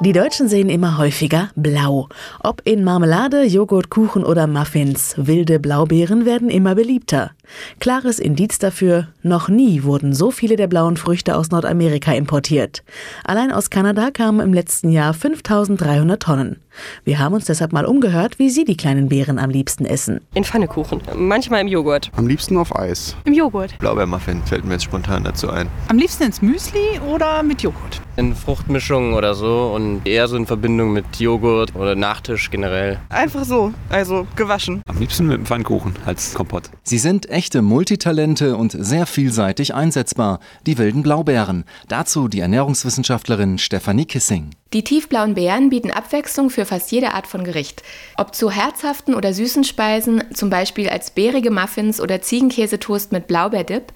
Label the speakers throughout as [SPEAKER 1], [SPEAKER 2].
[SPEAKER 1] Die Deutschen sehen immer häufiger blau. Ob in Marmelade, Joghurt, Kuchen oder Muffins, wilde Blaubeeren werden immer beliebter. Klares Indiz dafür, noch nie wurden so viele der blauen Früchte aus Nordamerika importiert. Allein aus Kanada kamen im letzten Jahr 5300 Tonnen. Wir haben uns deshalb mal umgehört, wie Sie die kleinen Beeren am liebsten essen.
[SPEAKER 2] In Pfannekuchen, manchmal im Joghurt.
[SPEAKER 3] Am liebsten auf Eis.
[SPEAKER 4] Im Joghurt.
[SPEAKER 5] Blaubeermuffin fällt mir jetzt spontan dazu ein.
[SPEAKER 4] Am liebsten ins Müsli oder mit Joghurt.
[SPEAKER 6] In Fruchtmischungen oder so und eher so in Verbindung mit Joghurt oder Nachtisch generell.
[SPEAKER 2] Einfach so, also gewaschen.
[SPEAKER 5] Am liebsten mit dem Pfannkuchen als Kompott.
[SPEAKER 7] Sie sind echte Multitalente und sehr vielseitig einsetzbar, die wilden Blaubeeren. Dazu die Ernährungswissenschaftlerin Stefanie Kissing.
[SPEAKER 8] Die tiefblauen Beeren bieten Abwechslung für fast jede Art von Gericht. Ob zu herzhaften oder süßen Speisen, zum Beispiel als beerige Muffins oder Ziegenkäsetoast mit Blaubeerdip,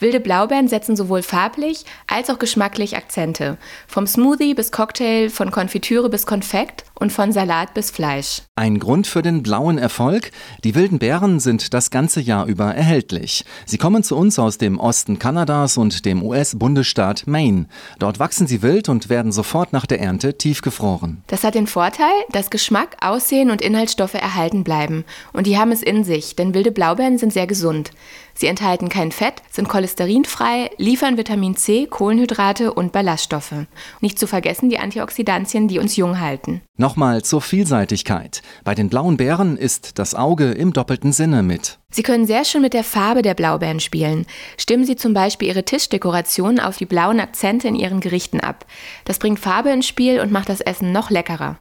[SPEAKER 8] wilde Blaubeeren setzen sowohl farblich als auch geschmacklich Akzente. Vom Smoothie bis Cocktail, von Konfitüre bis Konfekt und von Salat bis Fleisch.
[SPEAKER 7] Ein Grund für den blauen Erfolg? Die wilden Beeren sind das ganze Jahr über erhältlich. Sie kommen zu uns aus dem Osten Kanadas und dem US-Bundesstaat Maine. Dort wachsen sie wild und werden sofort nach der Ernte tiefgefroren.
[SPEAKER 8] Das hat den Vorteil, dass Geschmack, Aussehen und Inhaltsstoffe erhalten bleiben. Und die haben es in sich, denn wilde Blaubeeren sind sehr gesund. Sie enthalten kein Fett, sind cholesterinfrei, liefern Vitamin C, Kohlenhydrate und Ballaststoffe. Nicht zu vergessen die Antioxidantien, die uns jung halten.
[SPEAKER 7] Nochmal zur Vielseitigkeit. Bei den blauen Beeren ist das Auge im doppelten Sinne mit.
[SPEAKER 8] Sie können sehr schön mit der Farbe der Blaubeeren spielen. Stimmen Sie zum Beispiel Ihre Tischdekoration auf die blauen Akzente in Ihren Gerichten ab. Das bringt Farbe ins Spiel und macht das Essen noch leckerer.